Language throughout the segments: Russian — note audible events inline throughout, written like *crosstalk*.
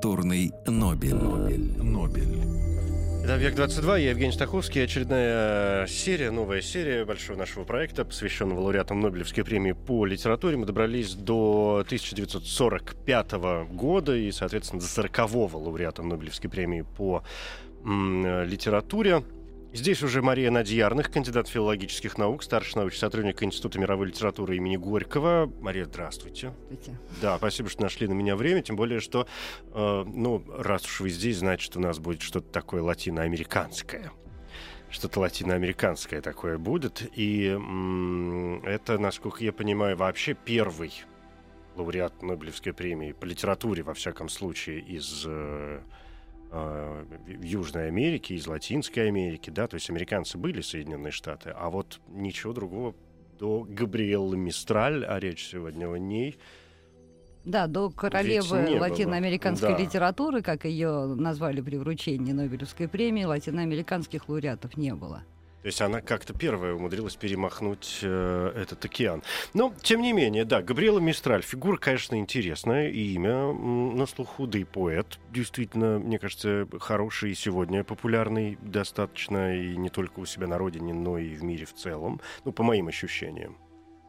Литературный Нобель. Нобель. Нобель. Это «Объект-22», я Евгений Стаховский. Очередная серия, новая серия большого нашего проекта, посвященного лауреатам Нобелевской премии по литературе. Мы добрались до 1945 года и, соответственно, до 40-го лауреата Нобелевской премии по литературе. Здесь уже Мария Надьярных, кандидат филологических наук, старший научный сотрудник Института мировой литературы имени Горького. Мария, здравствуйте. Здравствуйте. Да, спасибо, что нашли на меня время, тем более, что, э, ну, раз уж вы здесь, значит, у нас будет что-то такое латиноамериканское. Что-то латиноамериканское такое будет. И м, это, насколько я понимаю, вообще первый лауреат Нобелевской премии по литературе, во всяком случае, из э, в Южной Америки, из Латинской Америки, да, то есть американцы были Соединенные Штаты, а вот ничего другого до Габриэллы Мистраль, а речь сегодня о ней, Да, до королевы было. латиноамериканской Да. литературы, как ее назвали при вручении Нобелевской премии, латиноамериканских лауреатов не было. То есть она как-то первая умудрилась перемахнуть э, этот океан. Но, тем не менее, да, Габриэла Мистраль, фигура, конечно, интересная, и имя на слуху, да и поэт, действительно, мне кажется, хороший и сегодня популярный достаточно, и не только у себя на родине, но и в мире в целом, ну, по моим ощущениям.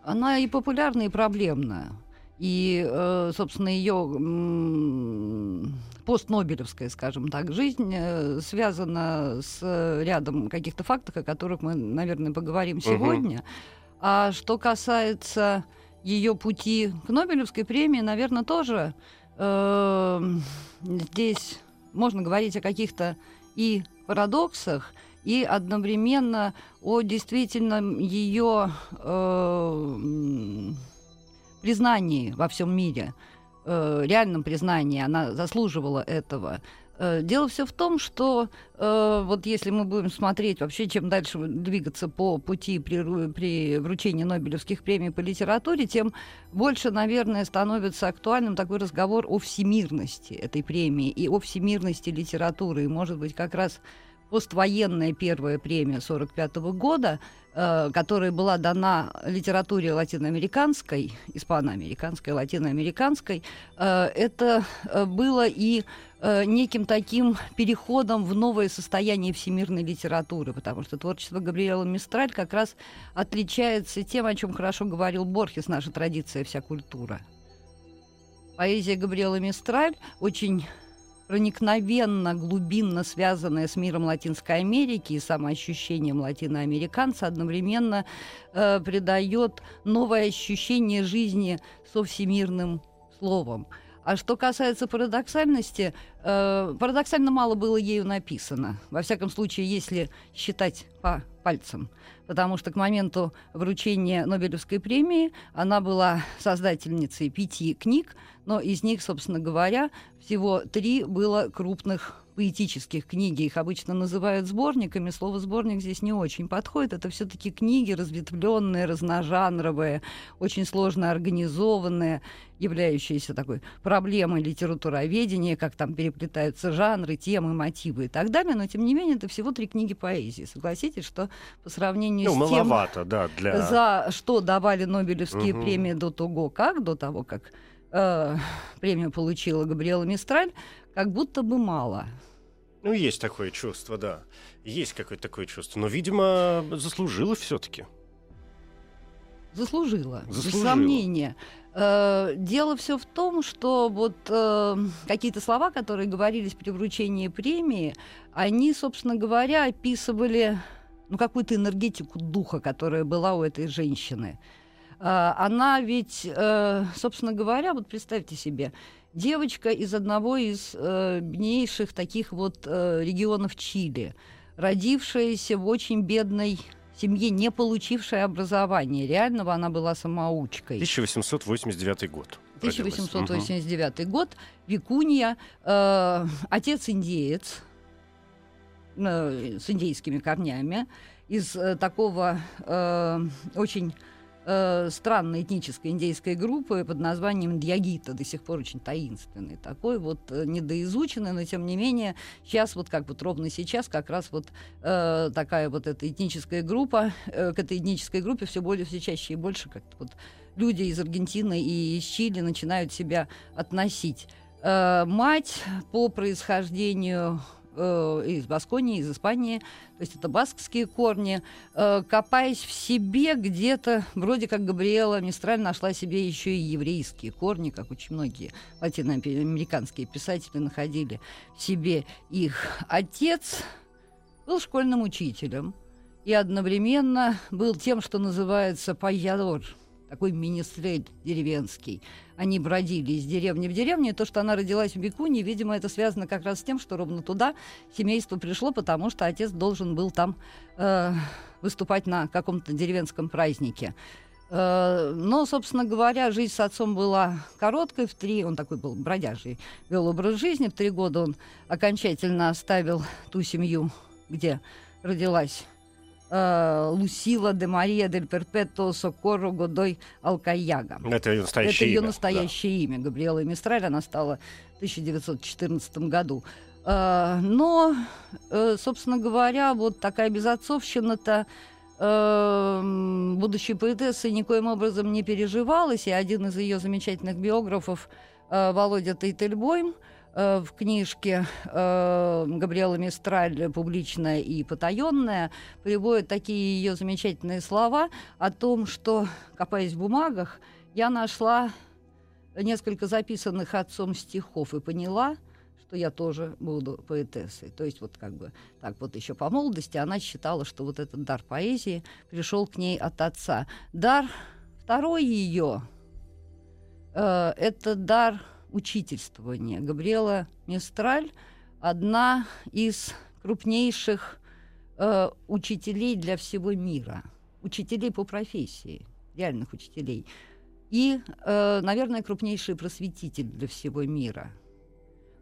Она и популярна, и проблемная. И, э, собственно, ее постнобелевская, скажем так, жизнь э, связана с э, рядом каких-то фактов, о которых мы, наверное, поговорим сегодня. А что касается ее пути к Нобелевской премии, наверное, тоже э, здесь можно говорить о каких-то и парадоксах, и одновременно о действительно ее э, признании во всем мире, э, реальном признании, она заслуживала этого. Э, Дело все в том, что э, вот если мы будем смотреть вообще, чем дальше двигаться по пути при, при вручении Нобелевских премий по литературе, тем больше, наверное, становится актуальным такой разговор о всемирности этой премии и о всемирности литературы. И, может быть, как раз поствоенная первая премия 1945 года, э, которая была дана литературе латиноамериканской, испаноамериканской, латиноамериканской, э, это э, было и неким таким переходом в новое состояние всемирной литературы, потому что творчество Габриэла Мистраль как раз отличается тем, о чем хорошо говорил Борхес, наша традиция, вся культура. Поэзия Габриэла Мистраль очень проникновенно, глубинно связанная с миром Латинской Америки и самоощущением латиноамериканца, одновременно э, придает новое ощущение жизни со всемирным словом. А что касается парадоксальности, э, парадоксально мало было ею написано. Во всяком случае, если считать по пальцам. Потому что к моменту вручения Нобелевской премии она была создательницей пяти книг, но из них, собственно говоря, всего три было крупных поэтических книги. Их обычно называют сборниками. Слово сборник здесь не очень подходит. Это все-таки книги разветвленные, разножанровые, очень сложно организованные, являющиеся такой проблемой литературоведения, как там переплетаются жанры, темы, мотивы и так далее. Но, тем не менее, это всего три книги поэзии. Согласитесь, что по сравнению Ну, с тем, маловато, да, для... за что давали Нобелевские Мгм. премии до того, как, до того, как э, премию получила Габриэла Мистраль, как будто бы мало. Ну, есть такое чувство, да. Есть какое-то такое чувство. Но, видимо, заслужила все-таки. Заслужила, без Заслужила. сомнения. Э, дело все в том, что вот э, какие-то слова, которые говорились при вручении премии, они, собственно говоря, описывали ну, какую-то энергетику духа, которая была у этой женщины. Э, она ведь, э, собственно говоря, вот представьте себе, девочка из одного из э, беднейших таких вот э, регионов Чили, родившаяся в очень бедной семье, не получившей образования. Реального она была самоучкой. 1889 год. родилась. 1889 Мгм. год, Викунья, э, отец индеец э, с индейскими корнями, из э, такого э, очень э, странной этнической индейской группы под названием Дьягита, до сих пор очень таинственный такой, вот э, недоизученный, но тем не менее сейчас вот как вот ровно сейчас как раз вот э, такая вот эта этническая группа, э, к этой этнической группе все более все чаще и больше как-то вот люди из Аргентины и из Чили начинают себя относить. Э, мать по происхождению э, из Басконии, из Испании, то есть это баскские корни, э, копаясь в себе где-то, вроде как Габриэла Мистраль нашла себе еще и еврейские корни, как очень многие латиноамериканские писатели находили в себе их. Отец был школьным учителем и одновременно был тем, что называется паядор, такой министрель деревенский. Они бродили из деревни в деревню, и то, что она родилась в Бекуне, видимо, это связано как раз с тем, что ровно туда семейство пришло, потому что отец должен был там э, выступать на каком-то деревенском празднике. Э, Но, собственно говоря, жизнь с отцом была короткой. В три он такой был бродяжий, вел образ жизни. В три года он окончательно оставил ту семью, где родилась Лусила де Мария дель Перпето Сокорро Годой Алкаяга. Это ее настоящее Это ее имя, настоящее имя. Габриэла Мистраль, она стала в 1914 году. Э, Но, э, собственно говоря, вот такая безотцовщина-то э, будущей поэтессы никоим образом не переживалась, и один из ее замечательных биографов, э, Володя Тейтельбойм, э, в книжке э, Габриэла Мистраль «Публичная и потаенная» приводит такие ее замечательные слова о том, что, копаясь в бумагах, я нашла несколько записанных отцом стихов и поняла, что я тоже буду поэтессой. То есть вот как бы так вот еще по молодости она считала, что вот этот дар поэзии пришел к ней от отца. Дар второй ее э, это дар учительствования. Габриэла Мистраль одна из крупнейших э, учителей для всего мира, учителей по профессии, реальных учителей. И, э, наверное, крупнейший просветитель для всего мира.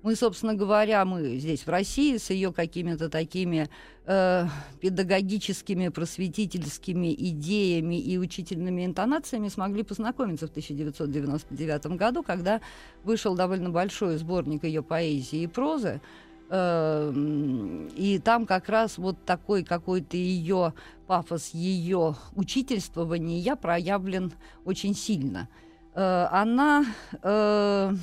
Мы, собственно говоря, мы здесь в России с ее какими-то такими э, педагогическими, просветительскими идеями и учительными интонациями смогли познакомиться в 1999 году, когда вышел довольно большой сборник ее поэзии и прозы. Э, и там как раз вот такой какой-то ее пафос, ее учительствования проявлен очень сильно. Э, она э,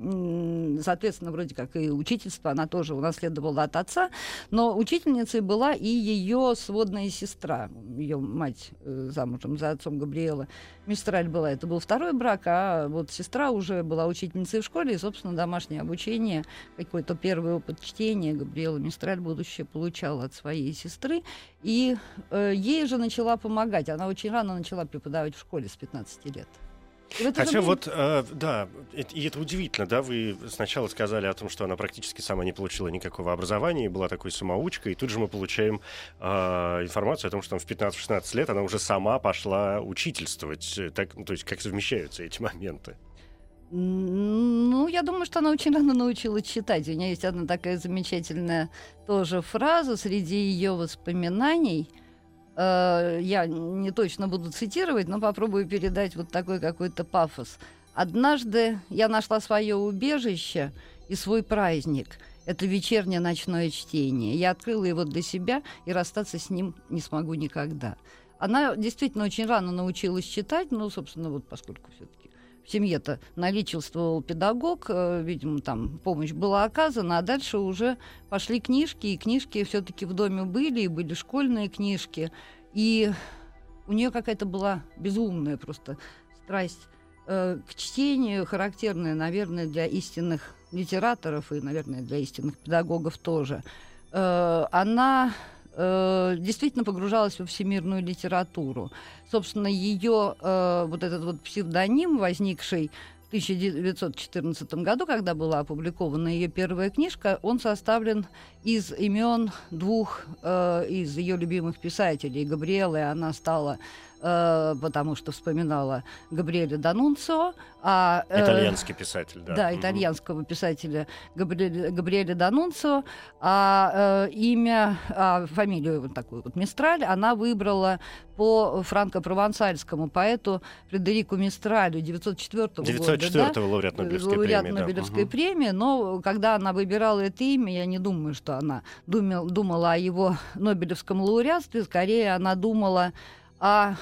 соответственно, вроде как и учительство, она тоже унаследовала от отца, но учительницей была и ее сводная сестра, ее мать э, замужем за отцом Габриэла. Мистраль была, это был второй брак, а вот сестра уже была учительницей в школе, и, собственно, домашнее обучение, какой-то первый опыт чтения Габриэла Мистраль будущее получала от своей сестры, и э, ей же начала помогать, она очень рано начала преподавать в школе с 15 лет. И в это же Хотя вот, э, да, и это удивительно, да, вы сначала сказали о том, что она практически сама не получила никакого образования и была такой самоучкой, и тут же мы получаем э, информацию о том, что там в 15-16 лет она уже сама пошла учительствовать. Так, ну, то есть как совмещаются эти моменты? Ну, я думаю, что она очень рано научилась читать. У нее есть одна такая замечательная тоже фраза среди ее воспоминаний. Э, Я не точно буду цитировать, но попробую передать вот такой какой-то пафос. Однажды я нашла свое убежище и свой праздник. Это вечернее ночное чтение. Я открыла его для себя и расстаться с ним не смогу никогда. Она действительно очень рано научилась читать, ну, собственно, вот поскольку все-таки в семье-то наличествовал педагог, э, видимо, там помощь была оказана, а дальше уже пошли книжки, и книжки все-таки в доме были, и были школьные книжки, и у нее какая-то была безумная просто страсть э, к чтению, характерная, наверное, для истинных литераторов и, наверное, для истинных педагогов тоже. Э, она э, действительно погружалась во всемирную литературу. Собственно, ее э, вот этот вот псевдоним, возникший 1914 году, когда была опубликована ее первая книжка, он составлен из имен двух э, из ее любимых писателей. Габриэлы она стала э, потому что вспоминала Габриэля Данунцио. А, э, Итальянский писатель, да. Да, итальянского писателя Габриэля, Габриэля Данунцио. А э, имя, а, фамилию вот такую вот Мистраль она выбрала по франко-провансальскому поэту Фредерику Мистралю 904 -го 904 года. лауреат Нобелевской лауреат премии. Нобелевской да. премии, но когда она выбирала это имя, я не думаю, что она думал, думала о его Нобелевском лауреатстве, скорее она думала о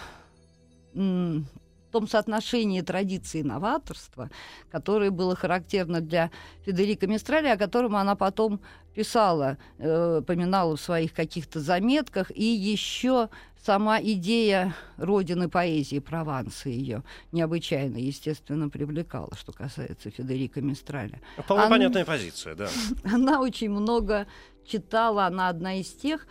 том соотношении традиции и новаторства, которое было характерно для Федерика Мистрали, о котором она потом писала, э, поминала в своих каких-то заметках, и еще сама идея родины поэзии Прованса ее необычайно, естественно, привлекала, что касается Федерика Мистраля. Вполне она, понятная позиция, да. *laughs* Она очень много читала, она одна из тех,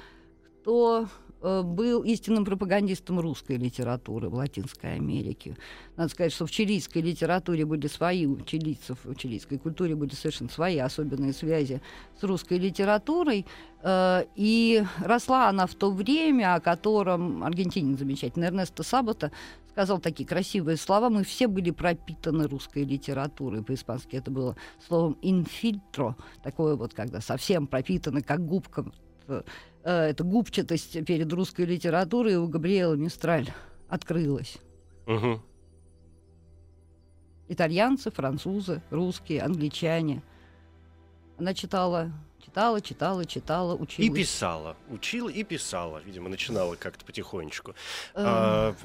кто был истинным пропагандистом русской литературы в Латинской Америке. Надо сказать, что в чилийской литературе были свои, у чилийцев, в чилийской культуре были совершенно свои особенные связи с русской литературой. Э, и росла она в то время, о котором аргентинин замечательный Эрнесто Сабота сказал такие красивые слова. Мы все были пропитаны русской литературой. По-испански это было словом «инфильтро», такое вот, когда совсем пропитаны, как губка Э, эта губчатость перед русской литературой у Габриэла Мистраль открылась. Угу. Итальянцы, французы, русские, англичане. Она читала, читала, читала, читала, училась. И писала. Учила и писала. Видимо, начинала как-то потихонечку. А,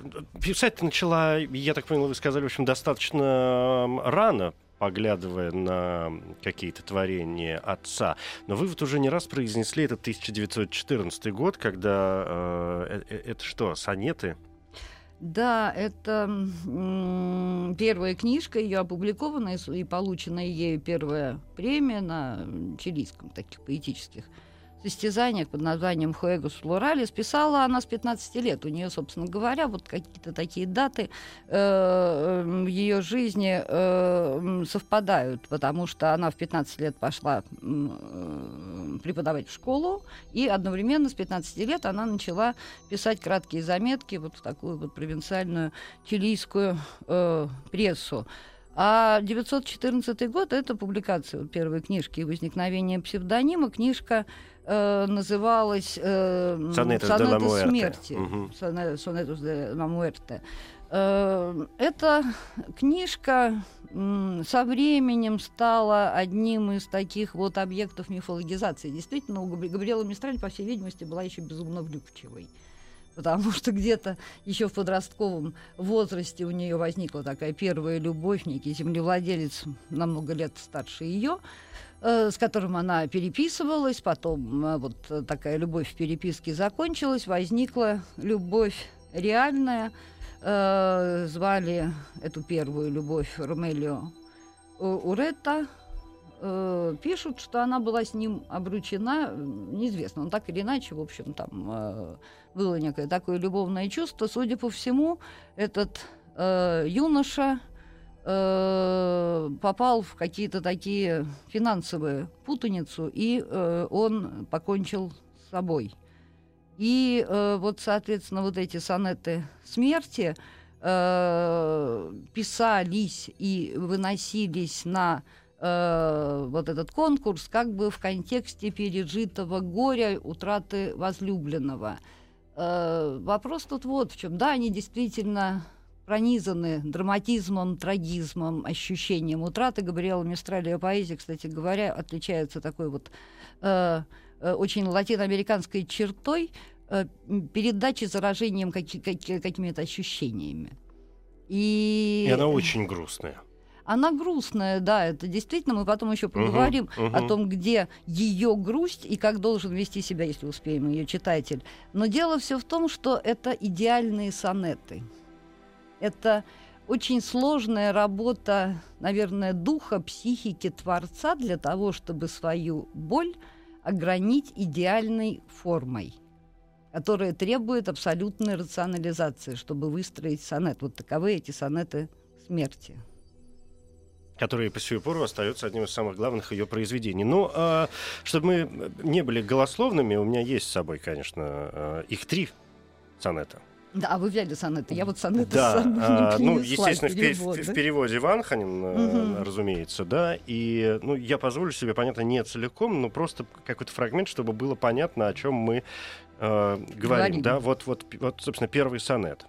писать начала, я так понял, вы сказали, в общем, достаточно рано, поглядывая на какие-то творения отца. Но вы вот уже не раз произнесли этот 1914 год, когда э, э, это что, сонеты? Да, это м- первая книжка, ее опубликованная и полученная ею первая премия на чилийском таких поэтических состязаниях под названием «Хуэгус Флоралис». Писала она с 15 лет. У нее, собственно говоря, вот какие-то такие даты э, в ее жизни э, совпадают, потому что она в 15 лет пошла э, преподавать в школу, и одновременно с 15 лет она начала писать краткие заметки вот в такую вот провинциальную чилийскую э, прессу. А 914 год — это публикация первой книжки «Возникновение псевдонима». Книжка э, называлась э, «Сонеты смерти». Угу. «Сонетус де ла муэрте». Э, эта книжка со временем стала одним из таких вот объектов мифологизации. Действительно, у Габриэла Мистраль, по всей видимости, была еще безумно влюбчивой потому что где-то еще в подростковом возрасте у нее возникла такая первая любовь, некий землевладелец на лет старше ее, с которым она переписывалась, потом э, вот такая любовь в переписке закончилась, возникла любовь реальная, э, звали эту первую любовь Ромелио Уретта, э, пишут, что она была с ним обручена, неизвестно, он так или иначе, в общем, там э, было некое такое любовное чувство. Судя по всему, этот э, юноша э, попал в какие-то такие финансовые путаницу, и э, он покончил с собой. И э, вот, соответственно, вот эти сонеты смерти э, писались и выносились на э, вот этот конкурс как бы в контексте пережитого горя, утраты возлюбленного. Э, вопрос тут вот в чем. Да, они действительно пронизаны драматизмом, трагизмом, ощущением утраты. Габриэла Мистрали ее поэзия, кстати говоря, отличается такой вот э, э, очень латиноамериканской чертой э, передачи заражением каки- каки- какими-то ощущениями. И... И она очень грустная. Она грустная, да, это действительно. Мы потом еще поговорим uh-huh, uh-huh. о том, где ее грусть и как должен вести себя, если успеем, ее читатель. Но дело все в том, что это идеальные сонеты. Это очень сложная работа, наверное, духа, психики творца для того, чтобы свою боль огранить идеальной формой которая требует абсолютной рационализации, чтобы выстроить сонет. Вот таковы эти сонеты смерти. который по сию пору остается одним из самых главных ее произведений. Ну, а, чтобы мы не были голословными, у меня есть с собой, конечно, а, их три сонета. Да, а вы взяли сонеты. Я вот сонеты Да, с собой не ну, естественно, в, пе- перевод, в- да? в переводе Ванханин, э, Мгм. разумеется, да. И, ну, я позволю себе, понятно, не целиком, но просто какой-то фрагмент, чтобы было понятно, о чем мы э, говорим. Говорим. Да, вот, вот, вот, собственно, первый сонет.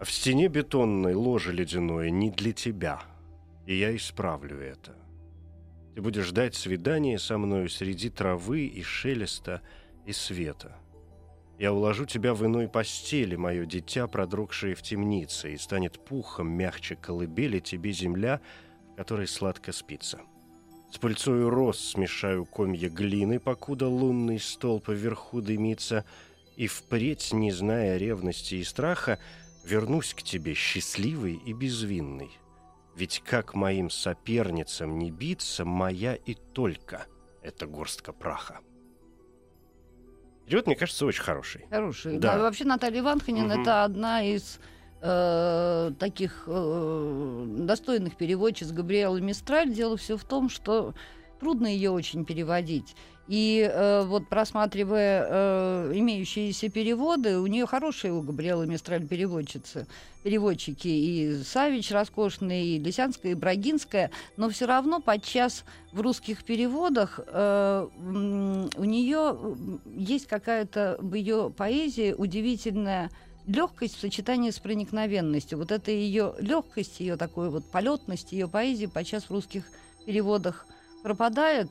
В стене бетонной ложе ледяное не для тебя, и я исправлю это. Ты будешь ждать свидания со мною среди травы и шелеста и света. Я уложу тебя в иной постели, мое дитя, продрогшее в темнице, и станет пухом мягче колыбели тебе земля, в которой сладко спится. С пыльцою роз смешаю комья глины, покуда лунный столб вверху дымится, и впредь, не зная ревности и страха, вернусь к тебе счастливый и безвинный. Ведь как моим соперницам не биться, моя и только эта горстка праха. Перевод, мне кажется, очень хороший. Хороший. Да. Да, вообще Наталья Иванханин Мгм. это одна из э, таких э, достойных переводчиц Габриэлы Мистраль. Дело все в том, что трудно ее очень переводить. И э, вот просматривая э, имеющиеся переводы, у нее хорошие у Габриэлы Мистраль переводчицы, переводчики и Савич роскошный, и Лисянская, и Брагинская, но все равно подчас в русских переводах э, у нее есть какая-то в ее поэзии удивительная легкость в сочетании с проникновенностью. Вот эта ее легкость, ее такой вот полетность, ее поэзии подчас в русских переводах пропадает.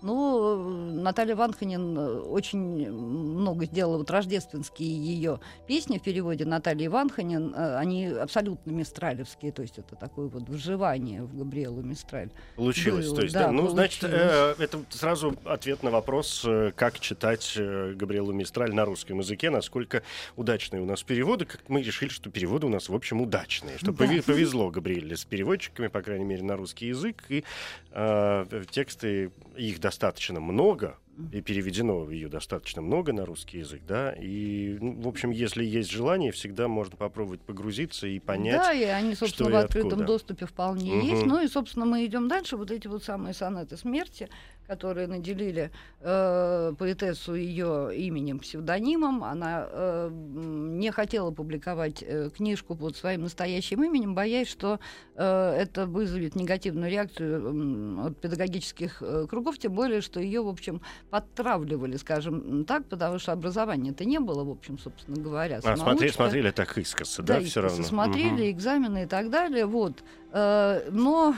Ну, Наталья Ванханин э, очень много сделала, вот рождественские ее песни в переводе Натальи Ванханин, э, они абсолютно мистралевские, то есть это такое вот вживание в Габриэлу Мистраль. Получилось, Было, то есть, да, да. Ну, значит, получилось. э, это сразу ответ на вопрос, э, как читать э, Габриэлу Мистраль на русском языке, насколько удачные у нас переводы. Как мы решили, что переводы у нас, в общем, удачные. Что Да. повезло Габриэле с переводчиками, по крайней мере, на русский язык. И э, тексты, их достаточно много, и переведено ее достаточно много на русский язык, да, и, ну, в общем, если есть желание, всегда можно попробовать погрузиться и понять. Да, и они, собственно, что в открытом откуда. доступе вполне Мгм. есть. Ну и, собственно, мы идем дальше. Вот эти вот самые сонеты смерти, которые наделили э, поэтессу ее именем, псевдонимом. Она э, не хотела публиковать э, книжку под своим настоящим именем, боясь, что э, это вызовет негативную реакцию м, от педагогических э, кругов, тем более, что ее, в общем, подтравливали, скажем так, потому что образования-то не было, в общем, собственно говоря. А, смотри, смотрели так искоса, да, все искоса равно. смотрели, Мгм. экзамены и так далее, вот. Э, но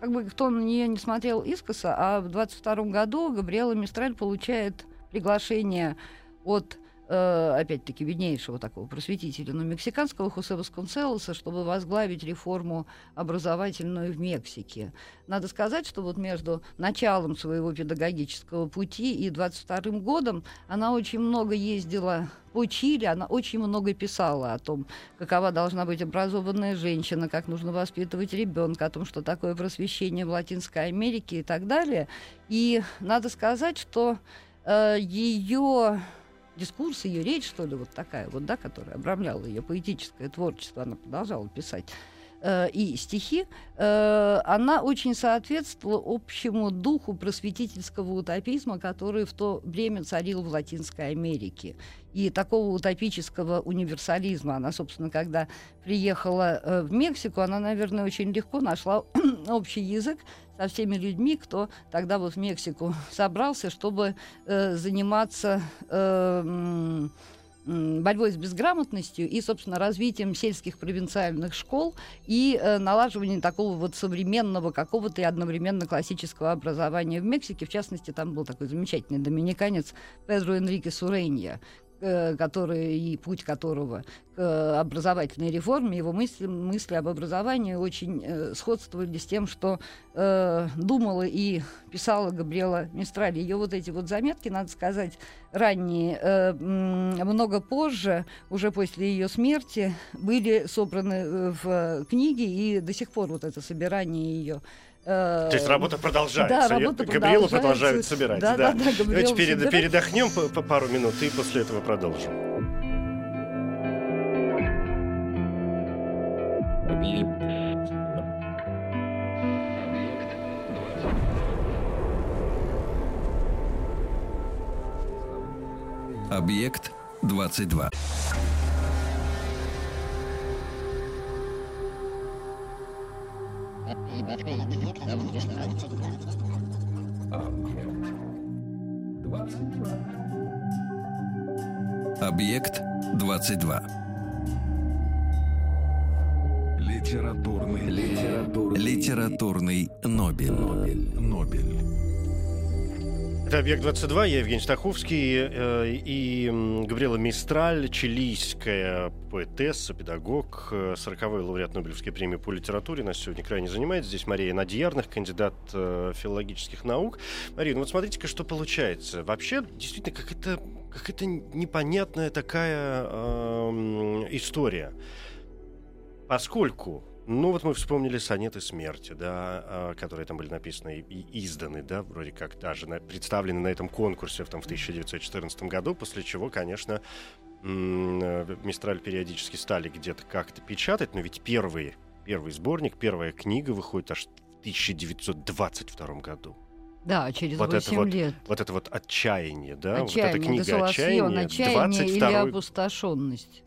как бы кто на нее не смотрел искоса, а в 22 году Габриэла Мистраль получает приглашение от опять-таки виднейшего такого просветителя, но мексиканского Хосе Восконселоса, чтобы возглавить реформу образовательную в Мексике. Надо сказать, что вот между началом своего педагогического пути и 22 годом она очень много ездила по Чили, она очень много писала о том, какова должна быть образованная женщина, как нужно воспитывать ребенка, о том, что такое просвещение в Латинской Америке и так далее. И надо сказать, что э, ее дискурс, ее речь, что ли, вот такая вот, да, которая обрамляла ее поэтическое творчество, она продолжала писать, э, и стихи, э, она очень соответствовала общему духу просветительского утопизма, который в то время царил в Латинской Америке. И такого утопического универсализма. Она, собственно, когда приехала э, в Мексику, она, наверное, очень легко нашла *clears throat* общий язык со всеми людьми, кто тогда вот в Мексику собрался, чтобы заниматься борьбой с безграмотностью и, собственно, развитием сельских провинциальных школ и э, налаживанием такого вот современного какого-то и одновременно классического образования в Мексике. В частности, там был такой замечательный доминиканец Педро Энрике Суренья, который и путь которого к э, образовательной реформе, его мысли, мысли об образовании очень э, сходствовали с тем, что э, думала и писала Габриэла Мистраль. Ее вот эти вот заметки, надо сказать, ранние, э, много позже, уже после ее смерти, были собраны э, в книге, и до сих пор вот это собирание ее то есть работа продолжается. Да, работа Габриэлу продолжают собирать. Да, да. да, да Давайте перед, передохнем по, по пару минут и после этого продолжим. Объект 22. Объект 22. Литературный, литературный, Литературный Нобель. Нобель. Нобель. Это «Объект-22», я Евгений Стаховский э, и Габриэла Мистраль, чилийская поэтесса, педагог, э, 40-й лауреат Нобелевской премии по литературе. Нас сегодня крайне занимает. Здесь Мария Надьярных, кандидат э, филологических наук. Мария, ну вот смотрите-ка, что получается. Вообще, действительно, какая-то какая непонятная такая эм, история. Поскольку ну вот мы вспомнили сонеты смерти, да, а, которые там были написаны и, изданы, да, вроде как даже на- представлены на этом конкурсе в, там, в 1914 году, после чего, конечно, э, Мистраль периодически стали где-то как-то печатать, но ведь первый, первый сборник, первая книга выходит аж в 1922 году. Да, через Вот это 8 вот лет. Вот это вот отчаяние, да, вот эта Отчаяние, книга отчаяния, отчаяние или 22 опустошенность.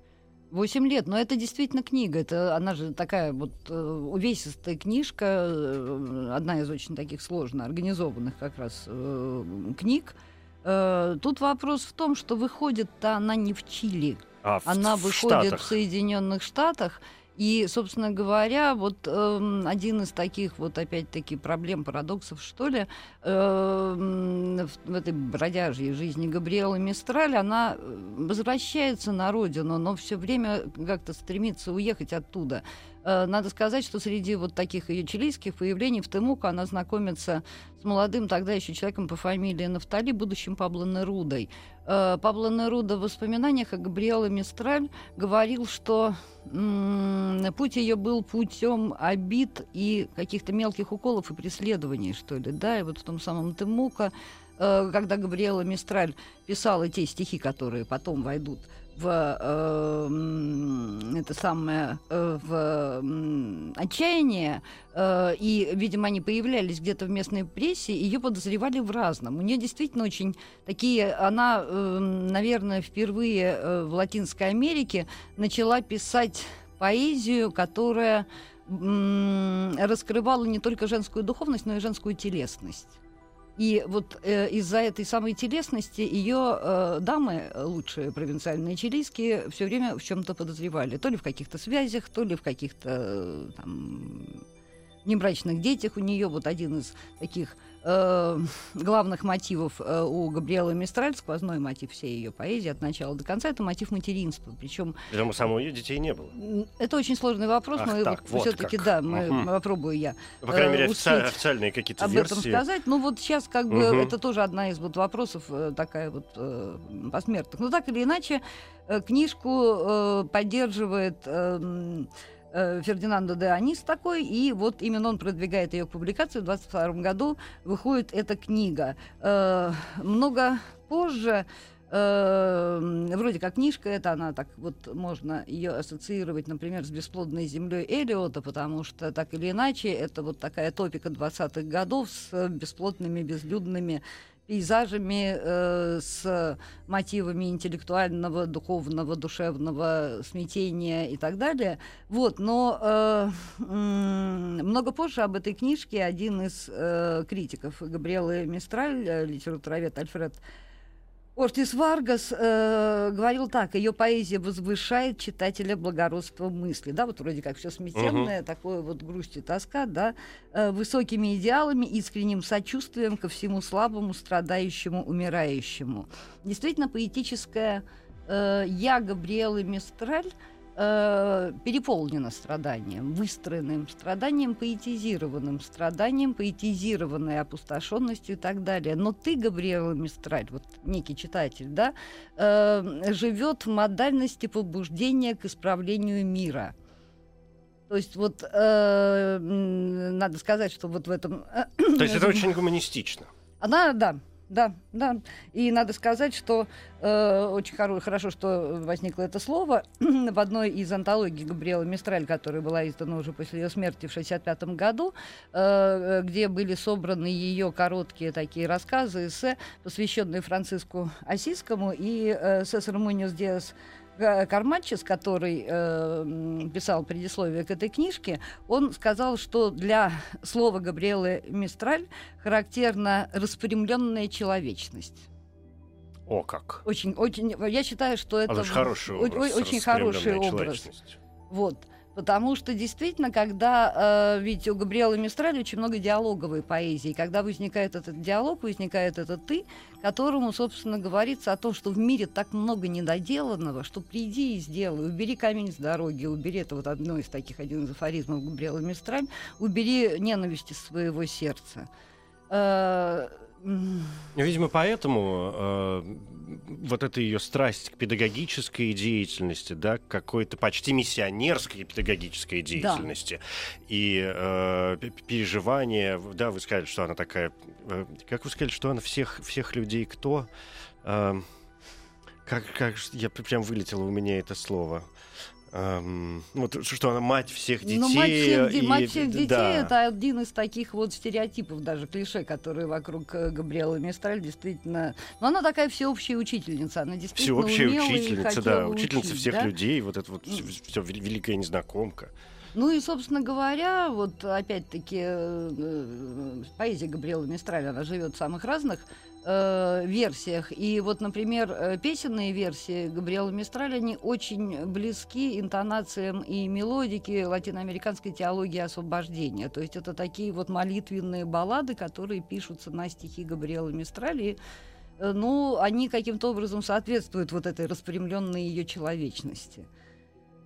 Восемь лет, но это действительно книга. Это она же такая вот э, увесистая книжка, э, одна из очень таких сложно организованных как раз э, книг. Тут вопрос в том, что выходит-то она не в Чили, а она в выходит Штатах. в Соединенных Штатах. И, собственно говоря, вот эм, один из таких вот опять-таки проблем, парадоксов, что ли, эм, в, в этой бродяжьей жизни Габриэлы Мистраль, она э, возвращается на родину, но все время как-то стремится уехать оттуда. Э, Надо сказать, что среди вот таких ее чилийских появлений в Темуку она знакомится с молодым тогда еще человеком по фамилии Нафтали, будущим Пабло Нерудой. Э, Пабло Неруда в воспоминаниях о Габриэле Мистраль говорил, что м, путь ее был путем обид и каких-то мелких уколов и преследований, что ли, да, и вот в том самом Темука, э, когда Габриэла Мистраль писала те стихи, которые потом войдут в э, м, это самое э, в м, отчаяние, э, и, видимо, они появлялись где-то в местной прессе, ее подозревали в разном. У нее действительно очень такие, она, э, наверное, впервые э, в Латинской Америке начала писать поэзию, которая раскрывала не только женскую духовность, но и женскую телесность. И вот э, из-за этой самой телесности ее э, дамы, э, лучшие провинциальные чилийские, все время в чем-то подозревали. То ли в каких-то связях, то ли в каких-то э, там, небрачных детях у нее. Вот один из таких э, главных мотивов э, у Габриэлы Мистраль, сквозной мотив всей ее поэзии от начала до конца, это мотив материнства. Причем Причем у самой ее детей не было. это очень сложный вопрос, Ах но так, вот все-таки, как. да, мы, Мгм. попробую я Ну, По крайней Э, мере, офици- официальные какие-то об версии. этом сказать. Ну вот сейчас как бы Мгм. это тоже одна из вот вопросов такая вот э, посмертных. Но так или иначе э, книжку э, поддерживает эм, э, Фердинандо де Анис такой, и вот именно он продвигает ее к публикации. В 22 году выходит эта книга. Э, много позже э, вроде как книжка это она так вот можно ее ассоциировать, например, с бесплодной землей Элиота, потому что так или иначе это вот такая топика 20-х годов с бесплотными, безлюдными пейзажами э, с мотивами интеллектуального, духовного, душевного смятения и так далее. Вот, но э, м, много позже об этой книжке один из э, критиков Габриэлы Мистраль, э, литературовед Альфред Ортис Варгас э, говорил так: ее поэзия возвышает читателя благородства мысли. Да, вот вроде как все сметенное, такое вот грусть и тоска, да, э, высокими идеалами, искренним сочувствием ко всему слабому, страдающему, умирающему. Действительно, поэтическая э, я Габриэлы Мистраль э, переполнена страданием, выстроенным страданием, поэтизированным страданием, поэтизированной опустошенностью и так далее. Но ты, Габриэла Мистраль, вот некий читатель, да, э, живет в модальности побуждения к исправлению мира. То есть вот э, надо сказать, что вот в этом... То есть это *clears throat* очень гуманистично. Она, да, Да, да. И надо сказать, что э, очень хоро- хорошо, что возникло это слово. *clears throat* в одной из антологий Габриэлы Мистраль, которая была издана уже после ее смерти в 1965 году, э, где были собраны ее короткие такие рассказы, эссе, посвященные Франциску Осискому и э, Сесар Муниус Диас Кармачес, который э, писал предисловие к этой книжке, он сказал, что для слова Габриэлы Мистраль характерна распрямленная человечность. О, как. Очень, очень, я считаю, что это это хороший образ. очень хороший образ. Вот. Потому что действительно, когда э, ведь у Габриэлы Мистраль очень много диалоговой поэзии, когда возникает этот диалог, возникает это ты, которому, собственно, говорится о том, что в мире так много недоделанного, что приди и сделай, убери камень с дороги, убери, это вот одно из таких, один из афоризмов Габриэлы Мистраль, убери ненависть из своего сердца. Э, Видимо, поэтому э, вот эта ее страсть к педагогической деятельности, да, к какой-то почти миссионерской педагогической деятельности и э, переживание, да, вы сказали, что она такая, э, как вы сказали, что она всех всех людей кто? Э, как как я прям вылетело у меня это слово. Эм, вот что она мать всех детей. Ну, мать всех, и- мать всех детей да. это один из таких вот стереотипов, даже клише, которые вокруг э, Габриэлы Мистраль действительно. Но она такая всеобщая учительница, она действительно Всеобщая учительница, да, учительница учить, всех да? людей, вот это вот Ну. все, великая незнакомка. Ну и, собственно говоря, вот опять-таки э, э, поэзия Габриэлы Мистраль, она живет в самых разных э, версиях. И вот, например, э, песенные версии Габриэлы Мистраль, они очень близки интонациям и мелодике латиноамериканской теологии освобождения. То есть это такие вот молитвенные баллады, которые пишутся на стихи Габриэлы Мистраль. И, э, ну, они каким-то образом соответствуют вот этой распрямленной ее человечности.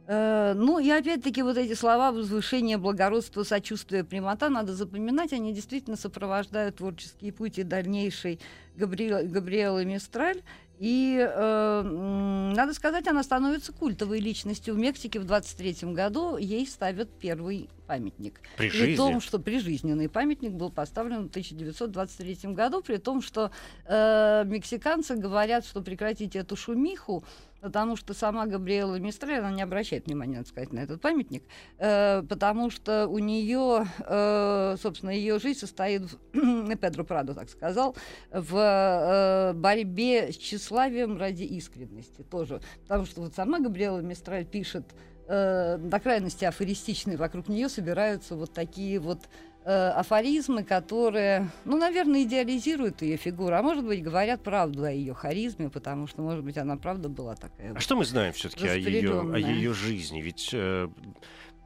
Э, Ну и опять-таки вот эти слова возвышение, благородство, сочувствие, прямота надо запоминать, они действительно сопровождают творческий путь и дальнейший Габриэл, Габриэлы Мистраль. И, э, надо сказать, она становится культовой личностью. В Мексике в 23 году ей ставят первый памятник. При При жизни. том, что прижизненный памятник был поставлен в 1923 году, при том, что э, мексиканцы говорят, что прекратите эту шумиху, потому что сама Габриэла Мистраль, она не обращает внимания, надо сказать, на этот памятник, э, потому что у нее, э, собственно, ее жизнь состоит, в, *clears throat* Педро Прадо так сказал, в э, борьбе с тщеславием ради искренности тоже. Потому что вот сама Габриэла Мистраль пишет э, до крайности афористичные, вокруг нее собираются вот такие вот э, афоризмы, которые, ну, наверное, идеализируют ее фигуру, а может быть, говорят правду о ее харизме, потому что, может быть, она правда была такая. А вот. что мы знаем все-таки о ее, о ее жизни? Ведь э,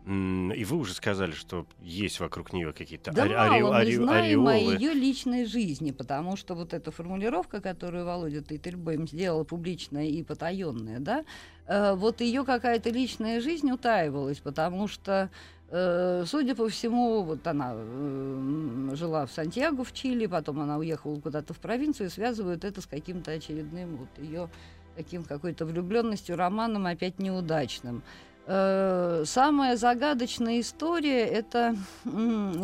и вы уже сказали, что есть вокруг нее какие-то Да ори- мало ори- мы знаем о ореолы. ее личной жизни, потому что вот эта формулировка, которую Володя Тейтельбейм сделала публичная и потаенная, да, э, вот ее какая-то личная жизнь утаивалась, потому что э, Судя по всему, вот она э, жила в Сантьяго в Чили, потом она уехала куда-то в провинцию, и связывают это с каким-то очередным вот ее таким какой-то влюбленностью, романом опять неудачным. Э, Самая загадочная история это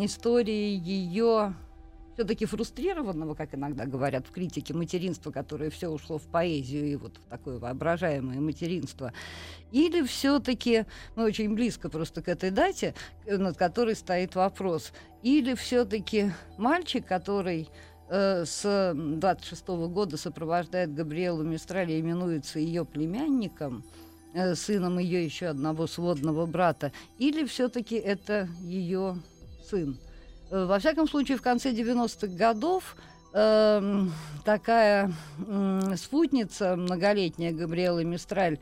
история ее все-таки фрустрированного, как иногда говорят в критике, материнства, которое все ушло в поэзию и вот в такое воображаемое материнство. Или все-таки, мы очень близко просто к этой дате, э, над которой стоит вопрос, или все-таки мальчик, который э, с 26 года сопровождает Габриэлу Мистрали и именуется ее племянником, э, сыном ее еще одного сводного брата, или все-таки это ее сын. Э, Во всяком случае, в конце 90-х годов эм, такая м, спутница многолетняя Габриэла Мистраль э,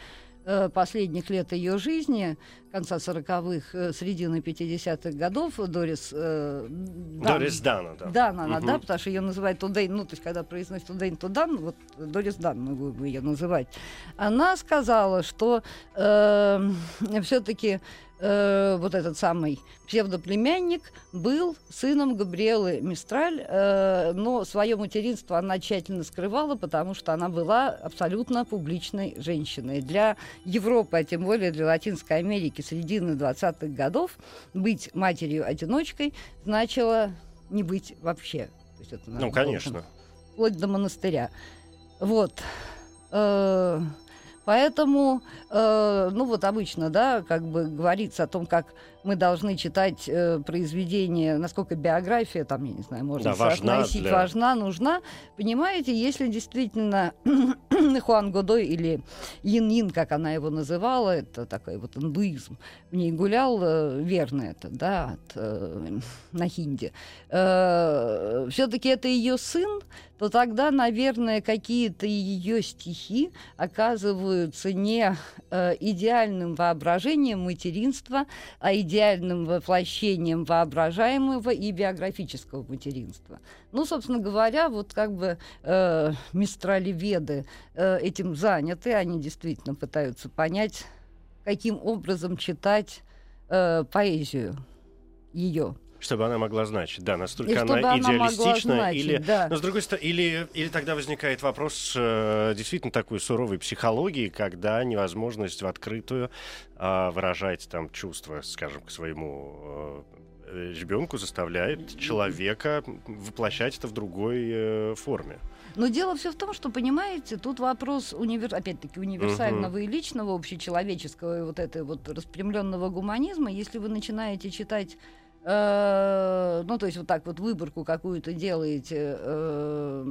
последних лет ее жизни, конца 40-х, середины 50-х годов, Дорис э, Дан- Дорис Дана, да. Дан она, Мгм. да, потому что ее называют Тудейн, ну, то есть, когда произносит Тудейн Тудан, вот Дорис Дан мы будем ее называть, она сказала, что все-таки вот этот самый псевдоплемянник был сыном Габриэлы Мистраль, э, но свое материнство она тщательно скрывала, потому что она была абсолютно публичной женщиной. Для Европы, а тем более для Латинской Америки середины 20-х годов быть матерью-одиночкой значило не быть вообще. То есть это Ну, надо конечно. вплоть до монастыря. Вот. Э, Поэтому, э, ну вот обычно, да, как бы говорится о том, как мы должны читать э, произведения, насколько биография, там, я не знаю, можно Да, важна соотносить, для- важна, нужна. Понимаете, если действительно *clears throat* Хуан Годой или Ин Ин, как она его называла, это такой вот индуизм, в ней гулял, э, верно это, да, от, э, на хинди, все-таки это ее сын, то тогда, наверное, какие-то ее стихи оказываются не э, идеальным воображением материнства, а идеальным воплощением воображаемого и биографического материнства. Ну, собственно говоря, вот как бы э, мистралеведы э, этим заняты, они действительно пытаются понять, каким образом читать э, поэзию ее. Чтобы она могла значить, да, настолько И она она идеалистична значить, или, да. но с другой стороны, или или тогда возникает вопрос э, действительно такой суровой психологии, когда невозможность в открытую а, выражать там чувства, скажем, к своему э, ребенку заставляет человека воплощать это в другой э, форме. Но дело все в том, что, понимаете, тут вопрос, универ... опять-таки, универсального и личного, общечеловеческого, и вот этой вот распрямленного гуманизма. Если вы начинаете читать э, ну, то есть вот так вот выборку какую-то делаете э,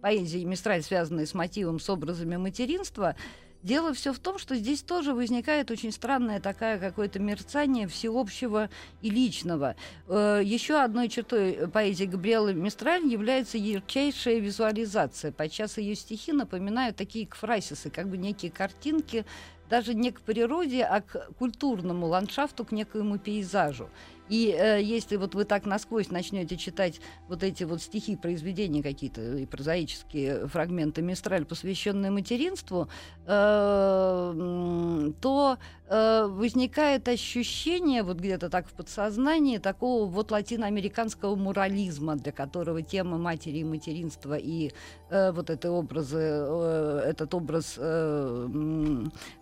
поэзии Мистраль, связанной с мотивом, с образами материнства, Дело все в том, что здесь тоже возникает очень странное такое какое-то мерцание всеобщего и личного. Э, Еще одной чертой поэзии Габриэлы Мистраль является ярчайшая визуализация. Подчас ее стихи напоминают такие кфрасисы, как бы некие картинки, даже не к природе, а к культурному ландшафту, к некоему пейзажу. И э, если вот вы так насквозь начнете читать вот эти вот стихи, произведения какие-то и прозаические фрагменты Мистраль, посвященные материнству, э, то э, возникает ощущение вот где-то так в подсознании такого вот латиноамериканского морализма, для которого тема матери и материнства и э, вот это образы, э, этот образ э,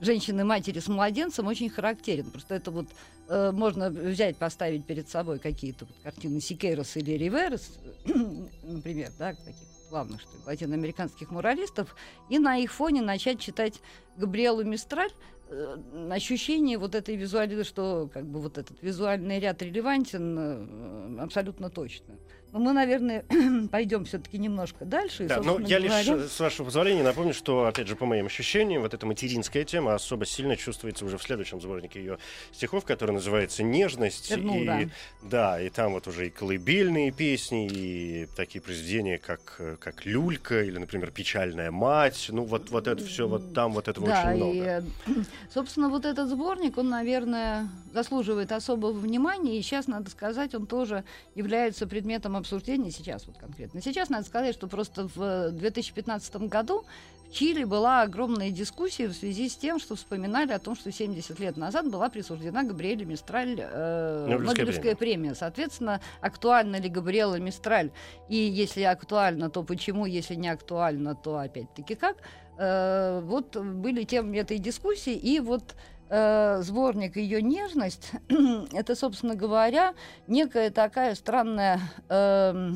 женщины-матери с младенцем очень характерен. Просто это вот э, можно взять, поставить перед собой какие-то вот картины Сикейрос или Риверес, *clears throat* например, да, таких главных что ли, латиноамериканских моралистов, и на их фоне начать читать Габриэлу Мистраль, э, ощущение вот этой визуализации, что как бы вот этот визуальный ряд релевантен э, абсолютно точно. Но мы, наверное, *clears throat* пойдем все-таки немножко дальше. и, Да, но собственно я лишь, говоря- э, с вашего позволения, напомню, что, опять же, по моим ощущениям, вот эта материнская тема особо сильно чувствуется уже в следующем сборнике ее стихов, который называется «Нежность». Ну, и, да. да, и там вот уже и колыбельные песни, и такие произведения, как, как «Люлька» или, например, «Печальная мать». Ну, вот, вот это все, вот там вот этого Да, очень и, много. э, *clears throat* собственно, вот этот сборник, он, наверное, заслуживает особого внимания, и сейчас, надо сказать, он тоже является предметом обсуждения сейчас вот конкретно. Сейчас надо сказать, что просто в 2015 году в Чили была огромная дискуссия в связи с тем, что вспоминали о том, что 70 лет назад была присуждена Габриэле Мистраль э, Нобелевская Нобелевская премия. Соответственно, актуальна ли Габриэла Мистраль? И если актуально, то почему? Если не актуально, то опять-таки как? Э, вот были темы этой дискуссии, и вот э, сборник ее нежность *clears throat* это, собственно говоря, некая такая странная э,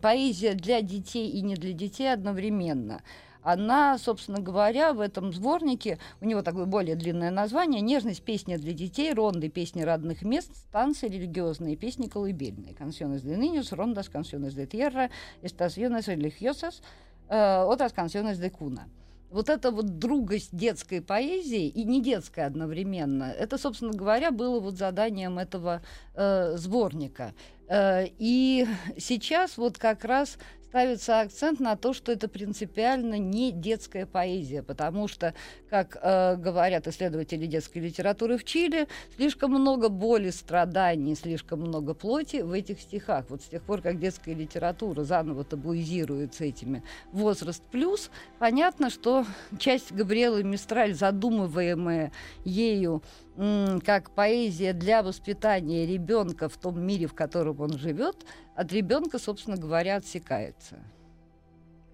поэзия для детей и не для детей одновременно. Она, собственно говоря, в этом сборнике, у него такое более длинное название, «Нежность. Песня для детей», «Ронды. Песни родных мест», «Станции религиозные», «Песни колыбельные», «Canciones de niños», «Rondas», «Canciones de tierra», «Estaciones religiosas», э, «Otras canciones de cuna». Вот эта вот другость детской поэзии и не детской одновременно, это, собственно говоря, было вот заданием этого э, сборника. Э, и сейчас вот как раз ставится акцент на то, что это принципиально не детская поэзия, потому что, как э, говорят исследователи детской литературы в Чили, слишком много боли, страданий, слишком много плоти в этих стихах. Вот с тех пор, как детская литература заново табуизируется этими возраст плюс, понятно, что часть Габриэлы Мистраль, задумываемая ею как поэзия для воспитания ребенка в том мире, в котором он живет, от ребенка, собственно говоря, отсекается.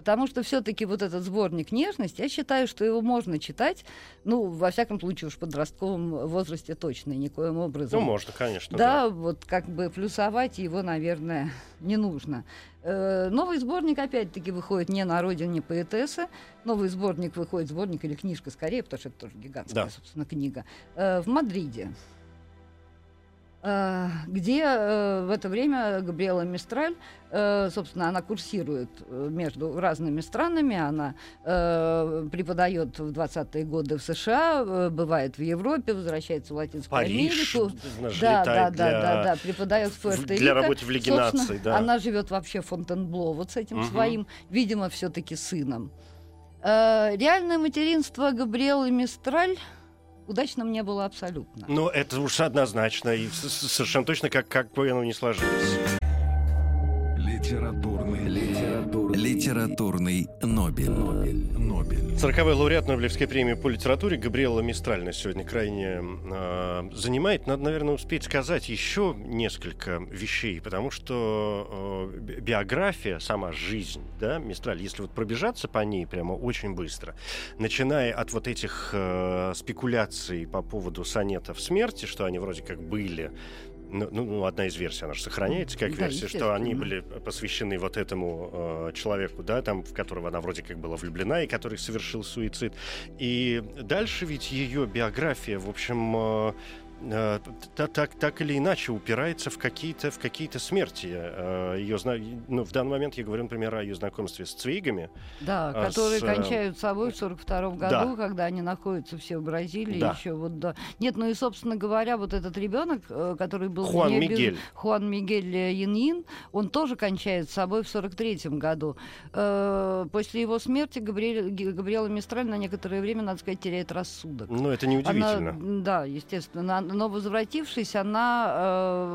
Потому что все-таки вот этот сборник нежности, я считаю, что его можно читать, ну, во всяком случае, уж в подростковом возрасте точно, никоим образом. Ну, можно, конечно. Да, вот как бы плюсовать его, наверное, *laughs* не нужно. Э, новый сборник, опять-таки, выходит не на родине поэтессы. Новый сборник выходит, сборник или книжка скорее, потому что это тоже гигантская, Да. собственно, книга. э, в Мадриде. Э, где э, в это время Габриэла Мистраль, э, собственно, она курсирует между разными странами, она преподает в 20-е годы в США, бывает в Европе, возвращается в Латинскую Париж, Америку. же Да, да, для- да, да, да, преподает в Пуэрто-Рико. для работы в наций, да. Она живет вообще в Фонтенбло вот с этим Мгм. своим, видимо, все-таки сыном. Реальное материнство Габриэлы Мистраль удачным не было абсолютно. Ну, это уж однозначно. И совершенно точно, как, как бы оно ни сложилось. Литературный, литературный, Литературный Нобель. Нобель. Нобель. 40-й лауреат Нобелевской премии по литературе Габриэла Мистраль на сегодня крайне э, занимает. Надо, наверное, успеть сказать еще несколько вещей, потому что э, би- биография, сама жизнь, да, Мистраль, если вот пробежаться по ней прямо очень быстро, начиная от вот этих э, спекуляций по поводу сонетов смерти, что они вроде как были, ну, ну, ну, одна из версий, она же сохраняется как Да, версия, что они были посвящены вот этому э, человеку, да, там, в которого она вроде как была влюблена и который совершил суицид. И дальше ведь ее биография, в общем, э, э, та- так, так или иначе упирается в какие-то в какие-то смерти. Э, Ее, ну, в данный момент я говорю, например, о ее знакомстве с Цвейгами. Да, а, которые с, э, кончают собой в 42 году, когда они находятся все в Бразилии Да. еще вот да. Нет, ну и собственно говоря, вот этот ребенок, э, который был Хуан не без- Мигель. Хуан Мигель Яньин, он тоже кончает собой в 43 году. После его смерти Габриэль- Габриэла Мистраль на некоторое время, надо сказать, теряет рассудок. Ну, это неудивительно. Она, да, естественно. Но возвратившись, она...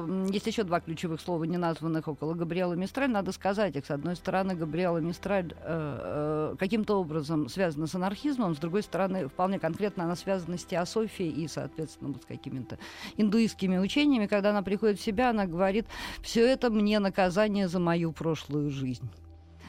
э, есть еще два ключевых слова, не названных около Габриэлы Мистраль. Надо сказать их. С одной стороны, Габриэла Мистраль э, э, каким-то образом связана с анархизмом, с другой стороны, вполне конкретно она связана с теософией и, соответственно, вот с какими-то индуистскими учениями. Когда она приходит в себя, она говорит, все это мне наказание за мою прошлую жизнь.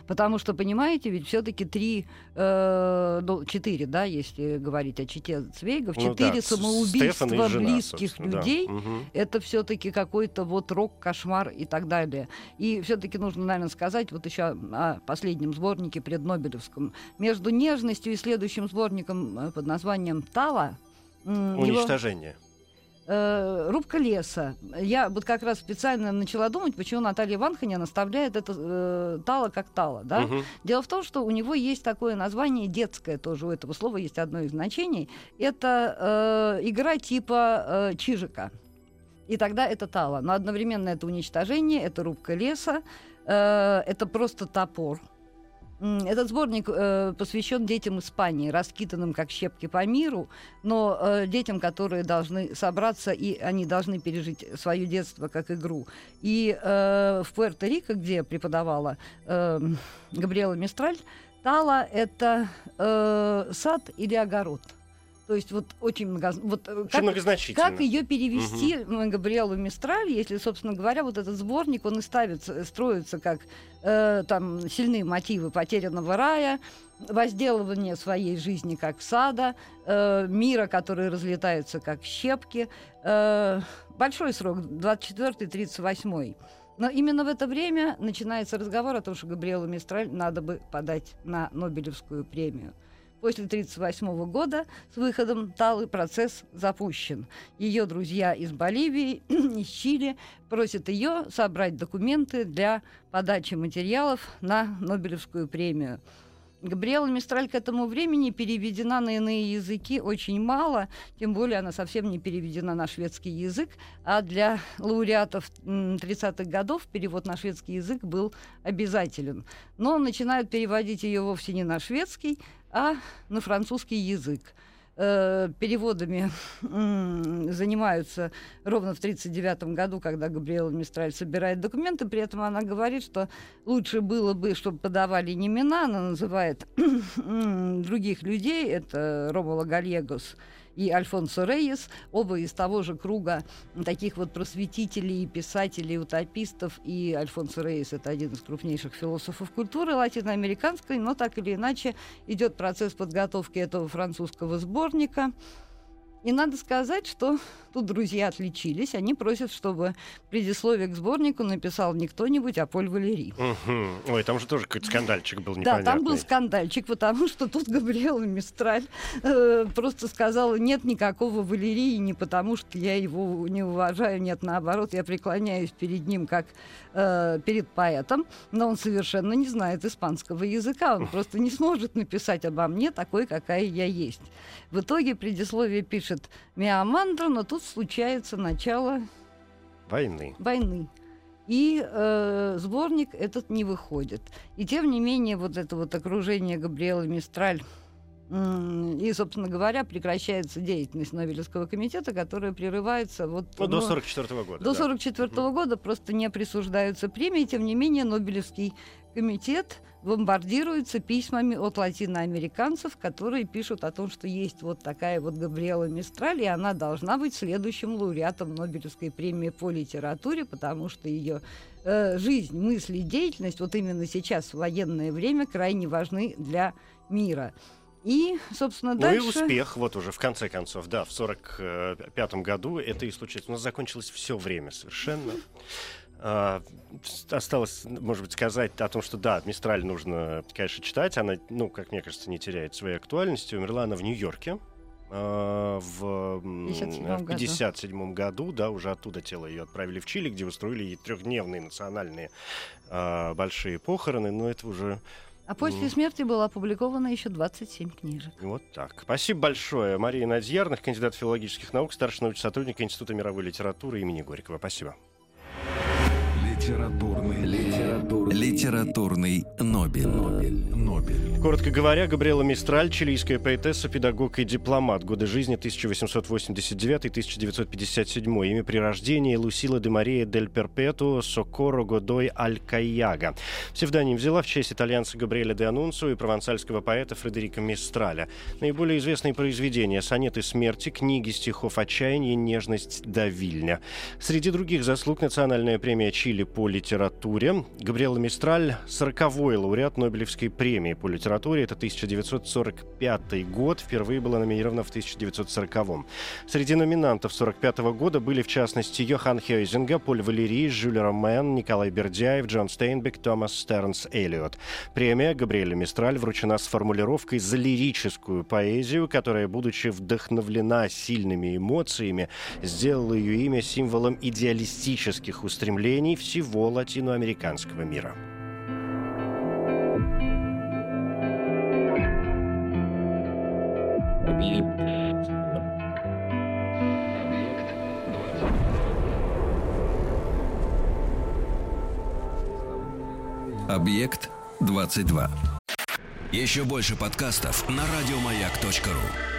Потому что, понимаете, ведь все-таки три, э, ну, четыре, да, если говорить о чите Цвейгов, Ну четыре да, самоубийства жена, близких собственно, да. людей, Мгм. это все-таки какой-то вот рок, кошмар и так далее. И все-таки нужно, наверное, сказать вот еще о последнем сборнике преднобелевском. Между нежностью и следующим сборником э, под названием «Тала» м, его- Уничтожение. Э, рубка леса. Я вот как раз специально начала думать, почему Наталья Ивановна наставляет это э, тало как тало. Да? Мгм. Дело в том, что у него есть такое название детское тоже. У этого слова есть одно из значений. Это э, игра типа э, чижика. И тогда это тало. Но одновременно это уничтожение, это рубка леса, э, это просто топор. Этот сборник э, посвящен детям Испании, раскиданным как щепки по миру, но э, детям, которые должны собраться, и они должны пережить свое детство как игру. И э, в Пуэрто-Рико, где преподавала э, Габриэла Мистраль, Тала — это э, сад или огород. То есть вот очень много... Вот, э, Очень как- многозначительно. как ее перевести м, Габриэлу Мистраль, если, собственно говоря, вот этот сборник, он и ставится, строится как э, там сильные мотивы потерянного рая, возделывание своей жизни как сада, э, мира, который разлетается как щепки. Э, большой срок, 24-38. Но именно в это время начинается разговор о том, что Габриэлу Мистраль надо бы подать на Нобелевскую премию. После 1938 года с выходом Талы процесс запущен. Ее друзья из Боливии, *clears throat* из Чили просят ее собрать документы для подачи материалов на Нобелевскую премию. Габриэла Мистраль к этому времени переведена на иные языки очень мало, тем более она совсем не переведена на шведский язык, а для лауреатов м, 30-х годов перевод на шведский язык был обязателен. Но начинают переводить ее вовсе не на шведский, а на французский язык. Э, Переводами занимаются ровно в 1939 году, когда Габриэла Мистраль собирает документы. При этом она говорит, что лучше было бы, чтобы подавали не имена. Она называет других людей. Это Ромула Гальегос и Альфонсо Рейес, оба из того же круга таких вот просветителей, писателей, утопистов, и Альфонсо Рейес это один из крупнейших философов культуры латиноамериканской, но так или иначе идет процесс подготовки этого французского сборника. И надо сказать, что *laughs* тут друзья отличились. Они просят, чтобы предисловие к сборнику написал не кто-нибудь, а Поль Валерий. Угу. Ой, там же тоже какой-то скандальчик был непонятный. Да, там был скандальчик, потому что тут Габриэла Мистраль э, просто сказала, нет никакого Валерии, не потому что я его не уважаю, нет, наоборот, я преклоняюсь перед ним как э, перед поэтом, но он совершенно не знает испанского языка, он просто не сможет написать обо мне такой, какая я есть. В итоге предисловие пишет Миамандра, но тут случается начало войны. войны. И э, сборник этот не выходит. И тем не менее, вот это вот окружение Габриэлы Мистраль и, собственно говоря, прекращается деятельность Нобелевского комитета, которая прерывается вот, ну, до 44 -го года. До 44 -го года просто не присуждаются премии. Тем не менее, Нобелевский комитет бомбардируется письмами от латиноамериканцев, которые пишут о том, что есть вот такая вот Габриэла Мистраль, и она должна быть следующим лауреатом Нобелевской премии по литературе, потому что ее э, жизнь, мысли, деятельность вот именно сейчас в военное время крайне важны для мира. И, собственно, дальше... Ну и успех, вот уже в конце концов, да, в 45 году это и случилось. У нас закончилось все время совершенно. Uh, осталось, может быть, сказать о том, что да, Мистраль нужно, конечно, читать. Она, ну, как мне кажется, не теряет своей актуальности. Умерла она в Нью-Йорке. Uh, в 1957 году. году, да, уже оттуда тело ее отправили в Чили, где устроили ей трехдневные национальные uh, большие похороны, но это уже а после смерти было опубликовано еще 27 книжек. Вот так. Спасибо большое. Мария Надьярных, кандидат филологических наук, старший научный сотрудник Института мировой литературы имени Горького. Спасибо. Литературный, литературный, литературный Нобель. Нобель. Нобель. Коротко говоря, Габриэла Мистраль, чилийская поэтесса, педагог и дипломат. Годы жизни 1889-1957. Имя при рождении Лусила де Мария дель Перпету Сокоро Годой Аль Кайяга. Псевдоним взяла в честь итальянца Габриэля де Анунцо и провансальского поэта Фредерика Мистраля. Наиболее известные произведения – сонеты смерти, книги стихов отчаяния, нежность до Вильня. Среди других заслуг национальная премия Чили по литературе. Габриэла Мистраль – сороковой лауреат Нобелевской премии по литературе. Это 1945 год. Впервые была номинирована в 1940 -м. Среди номинантов 1945 года были, в частности, Йохан Хейзинга, Поль Валерий, Жюль Ромен, Николай Бердяев, Джон Стейнбек, Томас Стернс Эллиот. Премия Габриэля Мистраль вручена с формулировкой за лирическую поэзию, которая, будучи вдохновлена сильными эмоциями, сделала ее имя символом идеалистических устремлений всего всего латиноамериканского мира. Объект 22. Еще больше подкастов на радиомаяк.ру.